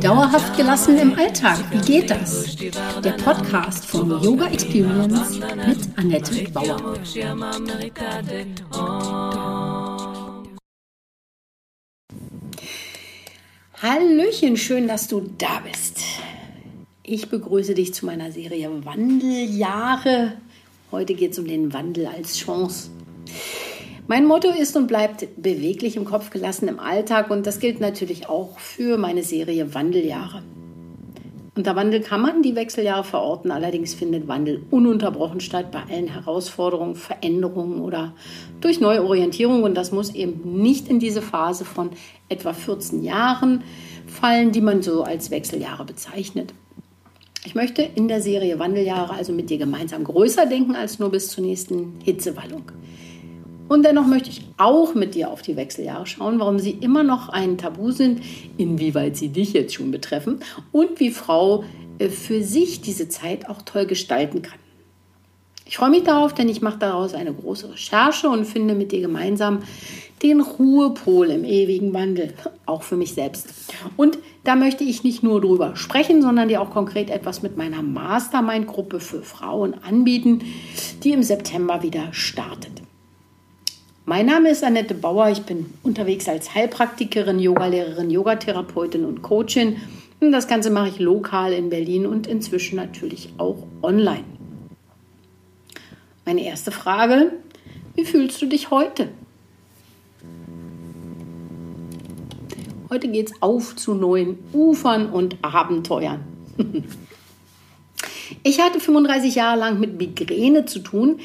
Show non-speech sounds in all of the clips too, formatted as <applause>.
Dauerhaft gelassen im Alltag, wie geht das? Der Podcast von Yoga Experience mit Annette Bauer. Hallöchen, schön, dass du da bist. Ich begrüße dich zu meiner Serie Wandeljahre. Heute geht es um den Wandel als Chance. Mein Motto ist und bleibt beweglich im Kopf gelassen im Alltag und das gilt natürlich auch für meine Serie Wandeljahre. Unter Wandel kann man die Wechseljahre verorten, allerdings findet Wandel ununterbrochen statt bei allen Herausforderungen, Veränderungen oder durch Neuorientierung und das muss eben nicht in diese Phase von etwa 14 Jahren fallen, die man so als Wechseljahre bezeichnet. Ich möchte in der Serie Wandeljahre also mit dir gemeinsam größer denken als nur bis zur nächsten Hitzewallung. Und dennoch möchte ich auch mit dir auf die Wechseljahre schauen, warum sie immer noch ein Tabu sind, inwieweit sie dich jetzt schon betreffen und wie Frau äh, für sich diese Zeit auch toll gestalten kann. Ich freue mich darauf, denn ich mache daraus eine große Recherche und finde mit dir gemeinsam den Ruhepol im ewigen Wandel, auch für mich selbst. Und da möchte ich nicht nur drüber sprechen, sondern dir auch konkret etwas mit meiner Mastermind-Gruppe für Frauen anbieten, die im September wieder startet. Mein Name ist Annette Bauer. Ich bin unterwegs als Heilpraktikerin, Yogalehrerin, Yogatherapeutin und Coachin. Und das Ganze mache ich lokal in Berlin und inzwischen natürlich auch online. Meine erste Frage, wie fühlst du dich heute? Heute geht es auf zu neuen Ufern und Abenteuern. <laughs> Ich hatte 35 Jahre lang mit Migräne zu tun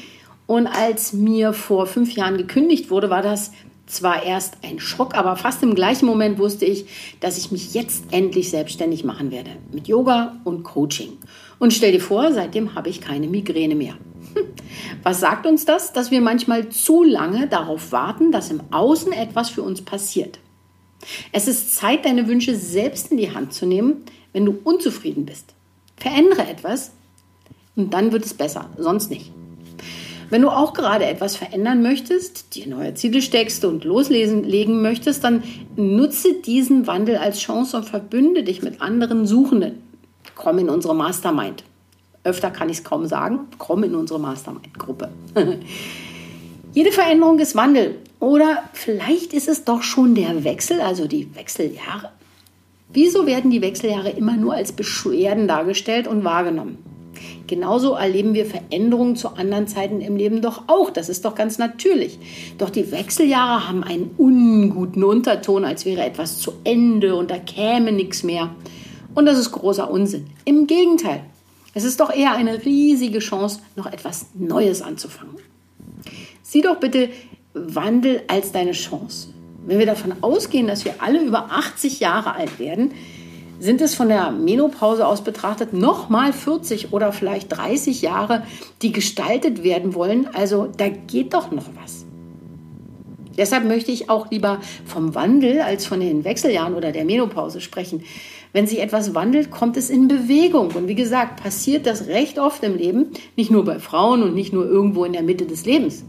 und als mir vor fünf Jahren gekündigt wurde, war das zwar erst ein Schock, aber fast im gleichen Moment wusste ich, dass ich mich jetzt endlich selbstständig machen werde. Mit Yoga und Coaching. Und stell dir vor, seitdem habe ich keine Migräne mehr. Hm. Was sagt uns das? Dass wir manchmal zu lange darauf warten, dass im Außen etwas für uns passiert. Es ist Zeit, deine Wünsche selbst in die Hand zu nehmen, wenn du unzufrieden bist. Verändere etwas und dann wird es besser, sonst nicht. Wenn du auch gerade etwas verändern möchtest, dir neue Ziele steckst und loslegen möchtest, dann nutze diesen Wandel als Chance und verbünde dich mit anderen Suchenden. Komm in unsere Mastermind. Öfter kann ich es kaum sagen. Komm in unsere Mastermind-Gruppe. <laughs> Jede Veränderung ist Wandel. Oder vielleicht ist es doch schon der Wechsel, also die Wechseljahre. Wieso werden die Wechseljahre immer nur als Beschwerden dargestellt und wahrgenommen? Genauso erleben wir Veränderungen zu anderen Zeiten im Leben doch auch. Das ist doch ganz natürlich. Doch die Wechseljahre haben einen unguten Unterton, als wäre etwas zu Ende und da käme nichts mehr. Und das ist großer Unsinn. Im Gegenteil. Es ist doch eher eine riesige Chance, noch etwas Neues anzufangen. Sieh doch bitte Wandel als deine Chance. Wenn wir davon ausgehen, dass wir alle über 80 Jahre alt werden, sind es von der Menopause aus betrachtet nochmal 40 oder vielleicht 30 Jahre, die gestaltet werden wollen. Also da geht doch noch was. Deshalb möchte ich auch lieber vom Wandel als von den Wechseljahren oder der Menopause sprechen. Wenn sich etwas wandelt, kommt es in Bewegung. Und wie gesagt, passiert das recht oft im Leben, nicht nur bei Frauen und nicht nur irgendwo in der Mitte des Lebens.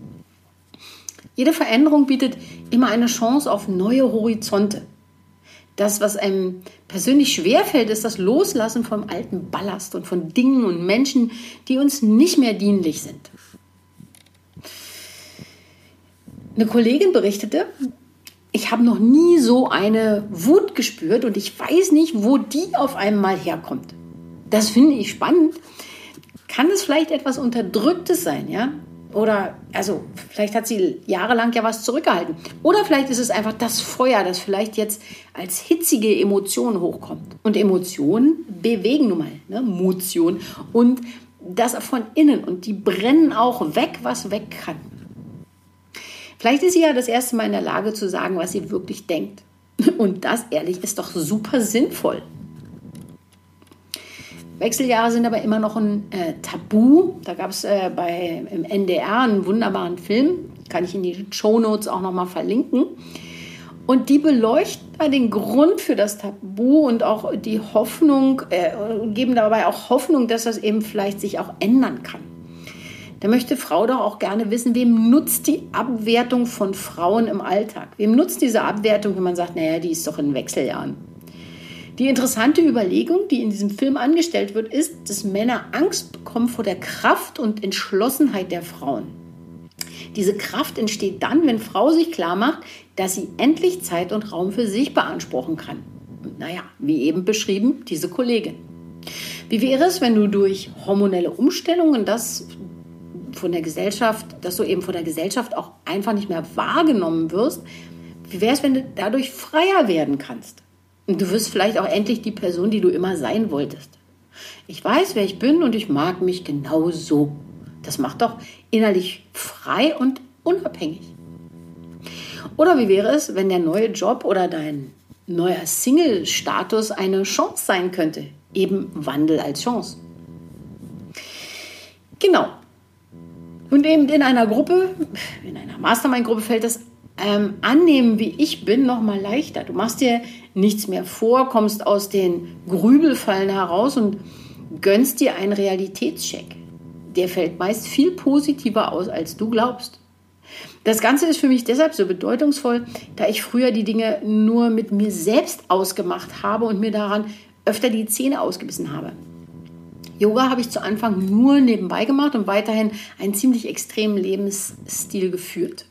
Jede Veränderung bietet immer eine Chance auf neue Horizonte. Das, was einem persönlich schwerfällt, ist das Loslassen vom alten Ballast und von Dingen und Menschen, die uns nicht mehr dienlich sind. Eine Kollegin berichtete, ich habe noch nie so eine Wut gespürt und ich weiß nicht, wo die auf einmal herkommt. Das finde ich spannend. Kann es vielleicht etwas Unterdrücktes sein, ja? Oder, also, vielleicht hat sie jahrelang ja was zurückgehalten. Oder vielleicht ist es einfach das Feuer, das vielleicht jetzt als hitzige Emotion hochkommt. Und Emotionen bewegen nun mal, ne? Motion. Und das von innen. Und die brennen auch weg, was weg kann. Vielleicht ist sie ja das erste Mal in der Lage zu sagen, was sie wirklich denkt. <laughs> Und das, ehrlich, ist doch super sinnvoll. Wechseljahre sind aber immer noch ein äh, Tabu. Da gab es äh, im NDR einen wunderbaren Film, kann ich in die Show Notes auch nochmal verlinken. Und die beleuchten den Grund für das Tabu und auch die Hoffnung, äh, geben dabei auch Hoffnung, dass das eben vielleicht sich auch ändern kann. der möchte Frau doch auch gerne wissen, wem nutzt die Abwertung von Frauen im Alltag? Wem nutzt diese Abwertung, wenn man sagt, naja, die ist doch in Wechseljahren? Die interessante Überlegung, die in diesem Film angestellt wird, ist, dass Männer Angst bekommen vor der Kraft und Entschlossenheit der Frauen. Diese Kraft entsteht dann, wenn Frau sich klar macht, dass sie endlich Zeit und Raum für sich beanspruchen kann. Und naja, wie eben beschrieben, diese Kollegin. Wie wäre es, wenn du durch hormonelle Umstellungen das von der Gesellschaft, dass du eben von der Gesellschaft auch einfach nicht mehr wahrgenommen wirst? Wie wäre es, wenn du dadurch freier werden kannst? Und du wirst vielleicht auch endlich die Person, die du immer sein wolltest. Ich weiß, wer ich bin und ich mag mich genau so. Das macht doch innerlich frei und unabhängig. Oder wie wäre es, wenn der neue Job oder dein neuer Single-Status eine Chance sein könnte? Eben Wandel als Chance. Genau. Und eben in einer Gruppe, in einer Mastermind-Gruppe fällt das ähm, Annehmen, wie ich bin, noch mal leichter. Du machst dir nichts mehr vor, kommst aus den Grübelfallen heraus und gönnst dir einen Realitätscheck. Der fällt meist viel positiver aus, als du glaubst. Das Ganze ist für mich deshalb so bedeutungsvoll, da ich früher die Dinge nur mit mir selbst ausgemacht habe und mir daran öfter die Zähne ausgebissen habe. Yoga habe ich zu Anfang nur nebenbei gemacht und weiterhin einen ziemlich extremen Lebensstil geführt.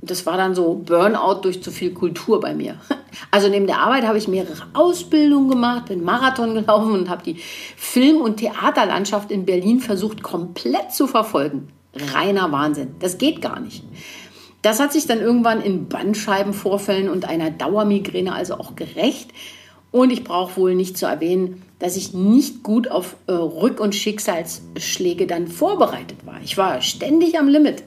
Das war dann so Burnout durch zu viel Kultur bei mir. <laughs> Also neben der Arbeit habe ich mehrere Ausbildungen gemacht, bin Marathon <laughs> gelaufen und habe die Film- und Theaterlandschaft in Berlin versucht komplett zu verfolgen. Reiner Wahnsinn. Das geht gar nicht. Das hat sich dann irgendwann in Bandscheibenvorfällen und einer Dauermigräne also auch gerecht. Und ich brauche wohl nicht zu erwähnen, dass ich nicht gut auf äh, Rück- und Schicksalsschläge dann vorbereitet war. Ich war ständig am Limit.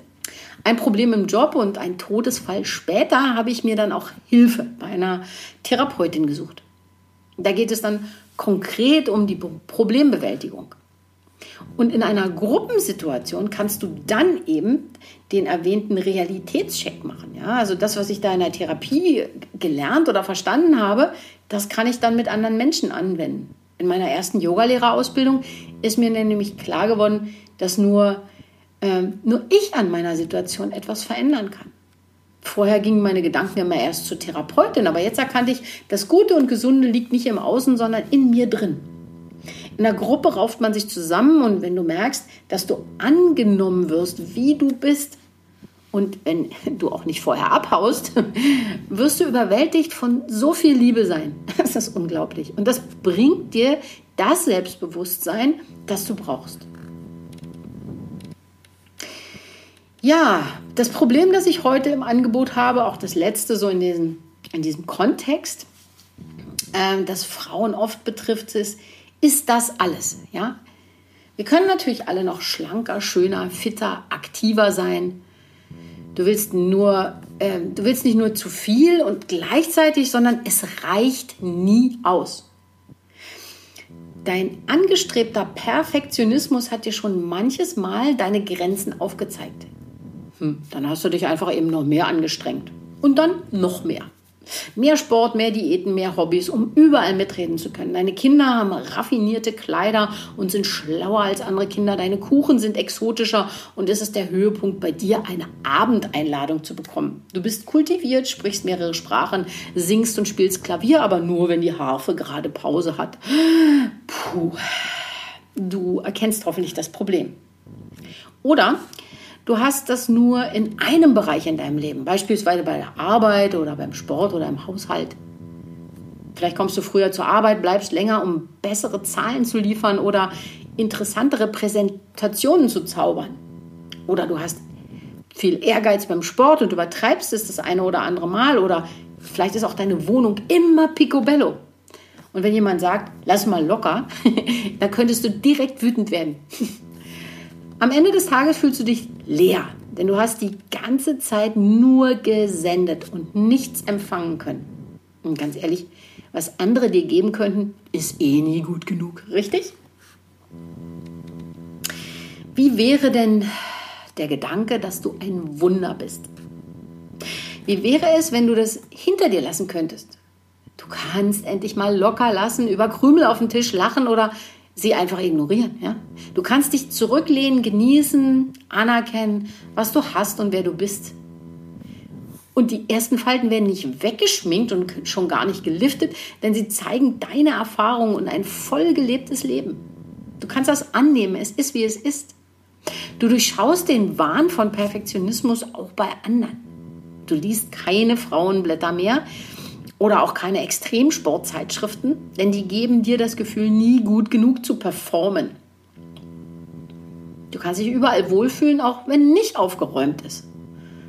Ein Problem im Job und ein Todesfall später habe ich mir dann auch Hilfe bei einer Therapeutin gesucht. Da geht es dann konkret um die Problembewältigung. Und in einer Gruppensituation kannst du dann eben den erwähnten Realitätscheck machen. Ja? Also das, was ich da in der Therapie gelernt oder verstanden habe, das kann ich dann mit anderen Menschen anwenden. In meiner ersten Yogalehrerausbildung ist mir nämlich klar geworden, dass nur, äh, nur ich an meiner Situation etwas verändern kann. Vorher gingen meine Gedanken immer erst zur Therapeutin, aber jetzt erkannte ich, das Gute und Gesunde liegt nicht im Außen, sondern in mir drin. In der Gruppe rauft man sich zusammen und wenn du merkst, dass du angenommen wirst, wie du bist, und wenn <laughs> du auch nicht vorher abhaust, <laughs> wirst du überwältigt von so viel Liebe sein. <laughs> Das ist unglaublich. Und das bringt dir das Selbstbewusstsein, das du brauchst. Ja, das Problem, das ich heute im Angebot habe, auch das letzte so in diesem, in diesem Kontext, äh, das Frauen oft betrifft, ist, ist das alles. Ja? Wir können natürlich alle noch schlanker, schöner, fitter, aktiver sein. Du willst nur, äh, du willst nicht nur zu viel und gleichzeitig, sondern es reicht nie aus. Dein angestrebter Perfektionismus hat dir schon manches Mal deine Grenzen aufgezeigt. Hm, dann hast du dich einfach eben noch mehr angestrengt. Und dann noch mehr. Mehr Sport, mehr Diäten, mehr Hobbys, um überall mitreden zu können. Deine Kinder haben raffinierte Kleider und sind schlauer als andere Kinder. Deine Kuchen sind exotischer und es ist der Höhepunkt bei dir, eine Abendeinladung zu bekommen. Du bist kultiviert, sprichst mehrere Sprachen, singst und spielst Klavier, aber nur, wenn die Harfe gerade Pause hat. Puh. Du erkennst hoffentlich das Problem. Oder Du hast das nur in einem Bereich in deinem Leben, beispielsweise bei der Arbeit oder beim Sport oder im Haushalt. Vielleicht kommst du früher zur Arbeit, bleibst länger, um bessere Zahlen zu liefern oder interessantere Präsentationen zu zaubern. Oder du hast viel Ehrgeiz beim Sport und übertreibst es das eine oder andere Mal. Oder vielleicht ist auch deine Wohnung immer picobello. Und wenn jemand sagt, lass mal locker, <laughs> dann könntest du direkt wütend werden. <laughs> Am Ende des Tages fühlst du dich leer, denn du hast die ganze Zeit nur gesendet und nichts empfangen können. Und ganz ehrlich, was andere dir geben könnten, ist eh nie gut genug, richtig? Wie wäre denn der Gedanke, dass du ein Wunder bist? Wie wäre es, wenn du das hinter dir lassen könntest? Du kannst endlich mal locker lassen, über Krümel auf dem Tisch lachen oder sie einfach ignorieren. Ja? Du kannst dich zurücklehnen, genießen, anerkennen, was du hast und wer du bist. Und die ersten Falten werden nicht weggeschminkt und schon gar nicht geliftet, denn sie zeigen deine Erfahrungen und ein voll gelebtes Leben. Du kannst das annehmen, es ist wie es ist. Du durchschaust den Wahn von Perfektionismus auch bei anderen. Du liest keine Frauenblätter mehr oder auch keine Extremsportzeitschriften, denn die geben dir das Gefühl, nie gut genug zu performen. Du kannst dich überall wohlfühlen, auch wenn nicht aufgeräumt ist.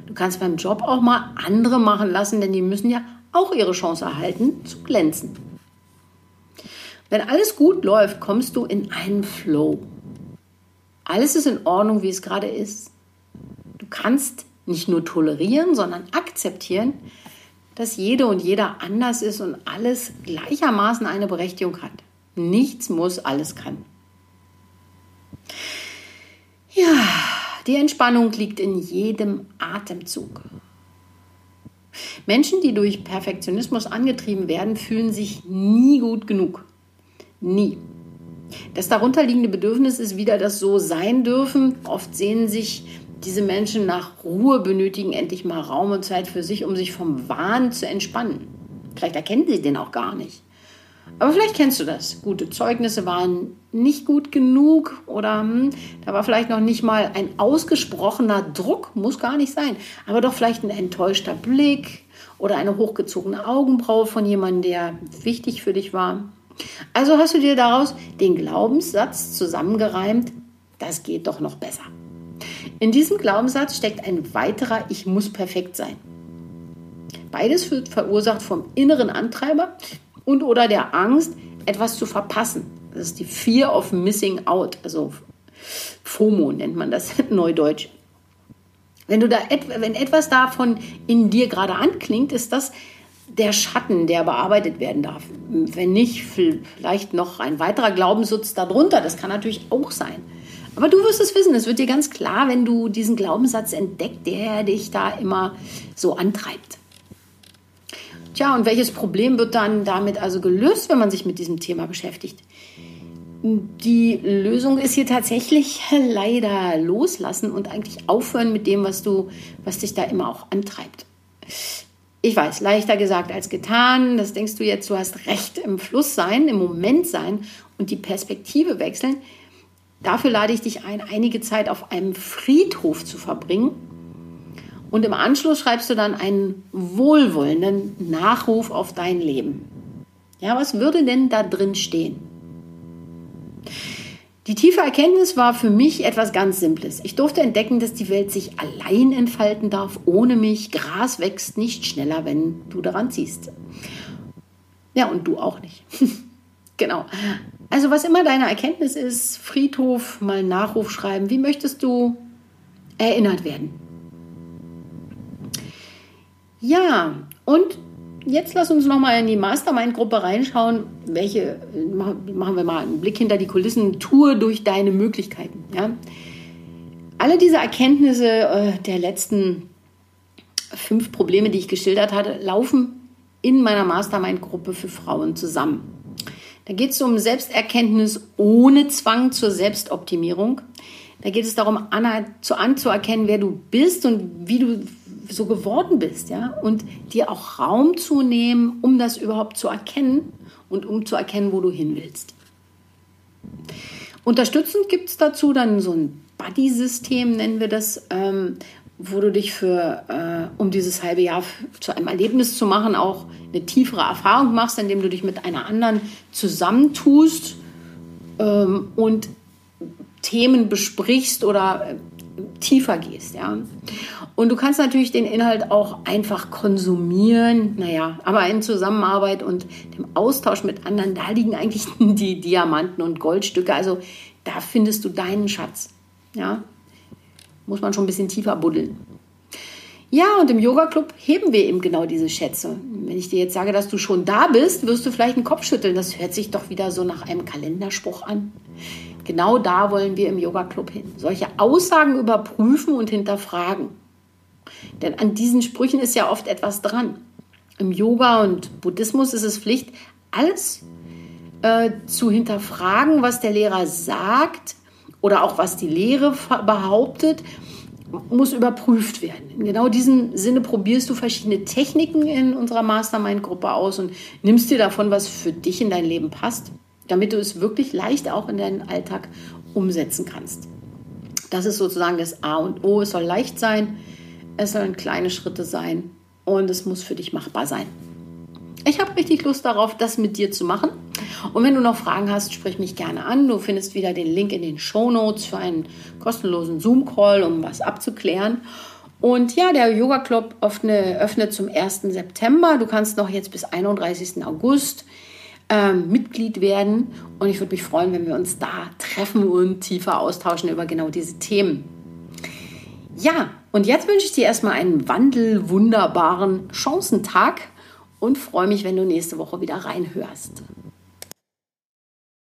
Du kannst beim Job auch mal andere machen lassen, denn die müssen ja auch ihre Chance erhalten, zu glänzen. Wenn alles gut läuft, kommst du in einen Flow. Alles ist in Ordnung, wie es gerade ist. Du kannst nicht nur tolerieren, sondern akzeptieren, dass jede und jeder anders ist und alles gleichermaßen eine Berechtigung hat. Nichts muss, alles kann. Ja, die Entspannung liegt in jedem Atemzug. Menschen, die durch Perfektionismus angetrieben werden, fühlen sich nie gut genug. Nie. Das darunterliegende Bedürfnis ist wieder das so sein dürfen. Oft sehen sich diese Menschen nach Ruhe, benötigen endlich mal Raum und Zeit für sich, um sich vom Wahn zu entspannen. Vielleicht erkennen sie den auch gar nicht. Aber vielleicht kennst du das. Gute Zeugnisse waren nicht gut genug oder hm, da war vielleicht noch nicht mal ein ausgesprochener Druck, muss gar nicht sein, aber doch vielleicht ein enttäuschter Blick oder eine hochgezogene Augenbraue von jemandem, der wichtig für dich war. Also hast du dir daraus den Glaubenssatz zusammengereimt, das geht doch noch besser. In diesem Glaubenssatz steckt ein weiterer Ich muss perfekt sein. Beides wird verursacht vom inneren Antreiber und oder der Angst, etwas zu verpassen. Das ist die Fear of Missing Out, also FOMO nennt man das <laughs> neudeutsch. Wenn, du da wenn etwas davon in dir gerade anklingt, ist das der Schatten, der bearbeitet werden darf. Wenn nicht, vielleicht noch ein weiterer Glaubenssatz darunter. Das kann natürlich auch sein. Aber du wirst es wissen. Es wird dir ganz klar, wenn du diesen Glaubenssatz entdeckst, der dich da immer so antreibt. Tja, und welches Problem wird dann damit also gelöst, wenn man sich mit diesem Thema beschäftigt? Die Lösung ist hier tatsächlich <laughs> leider loslassen und eigentlich aufhören mit dem, was du, was dich da immer auch antreibt. Ich weiß, leichter gesagt als getan. Das denkst du jetzt, du hast recht im Fluss sein, im Moment sein und die Perspektive wechseln. Dafür lade ich dich ein, einige Zeit auf einem Friedhof zu verbringen und im Anschluss schreibst du dann einen wohlwollenden Nachruf auf dein Leben. Ja, was würde denn da drin stehen? Die tiefe Erkenntnis war für mich etwas ganz Simples. Ich durfte entdecken, dass die Welt sich allein entfalten darf, ohne mich. Gras wächst nicht schneller, wenn du daran ziehst. Ja, und du auch nicht. <laughs> genau. Also was immer deine Erkenntnis ist, Friedhof, mal Nachruf schreiben. Wie möchtest du erinnert werden? Ja, und jetzt lass uns nochmal in die Mastermind-Gruppe reinschauen. Welche, machen wir mal einen Blick hinter die Kulissen, Tour durch deine Möglichkeiten. Ja? Alle diese Erkenntnisse äh, der letzten fünf Probleme, die ich geschildert hatte, laufen in meiner Mastermind-Gruppe für Frauen zusammen. Da geht es um Selbsterkenntnis ohne Zwang zur Selbstoptimierung. Da geht es darum, anzuerkennen, wer du bist und wie du so geworden bist, ja, und dir auch Raum zu nehmen, um das überhaupt zu erkennen und um zu erkennen, wo du hin willst. Unterstützend gibt es dazu dann so ein Buddy-System, nennen wir das, ähm, wo du dich für, äh, um dieses halbe Jahr zu einem Erlebnis zu machen, auch eine tiefere Erfahrung machst, indem du dich mit einer anderen zusammentust ähm, und Themen besprichst oder äh, tiefer gehst, ja. Und du kannst natürlich den Inhalt auch einfach konsumieren, naja, aber in Zusammenarbeit und dem Austausch mit anderen, da liegen eigentlich <laughs> die Diamanten und Goldstücke, also da findest du deinen Schatz, ja. Muss man schon ein bisschen tiefer buddeln. Ja, und im Yoga Club heben wir eben genau diese Schätze. Wenn ich dir jetzt sage, dass du schon da bist, wirst du vielleicht einen Kopf schütteln. Das hört sich doch wieder so nach einem Kalenderspruch an. Genau da wollen wir im Yoga Club hin. Solche Aussagen überprüfen und hinterfragen. Denn an diesen Sprüchen ist ja oft etwas dran. Im Yoga und Buddhismus ist es Pflicht, alles äh, zu hinterfragen, was der Lehrer sagt oder auch was die Lehre behauptet, muss überprüft werden. In genau diesem Sinne probierst du verschiedene Techniken in unserer Mastermind-Gruppe aus und nimmst dir davon, was für dich in dein Leben passt, damit du es wirklich leicht auch in deinen Alltag umsetzen kannst. Das ist sozusagen das A und O. Es soll leicht sein, es sollen kleine Schritte sein und es muss für dich machbar sein. Ich habe richtig Lust darauf, das mit dir zu machen. Und wenn du noch Fragen hast, sprich mich gerne an. Du findest wieder den Link in den Show Notes für einen kostenlosen Zoom-Call, um was abzuklären. Und ja, der Yoga Club öffne, öffnet zum 1. September. Du kannst noch jetzt bis 31. August ähm, Mitglied werden. Und ich würde mich freuen, wenn wir uns da treffen und tiefer austauschen über genau diese Themen. Ja, und jetzt wünsche ich dir erstmal einen wandelwunderbaren Chancentag und freue mich, wenn du nächste Woche wieder reinhörst.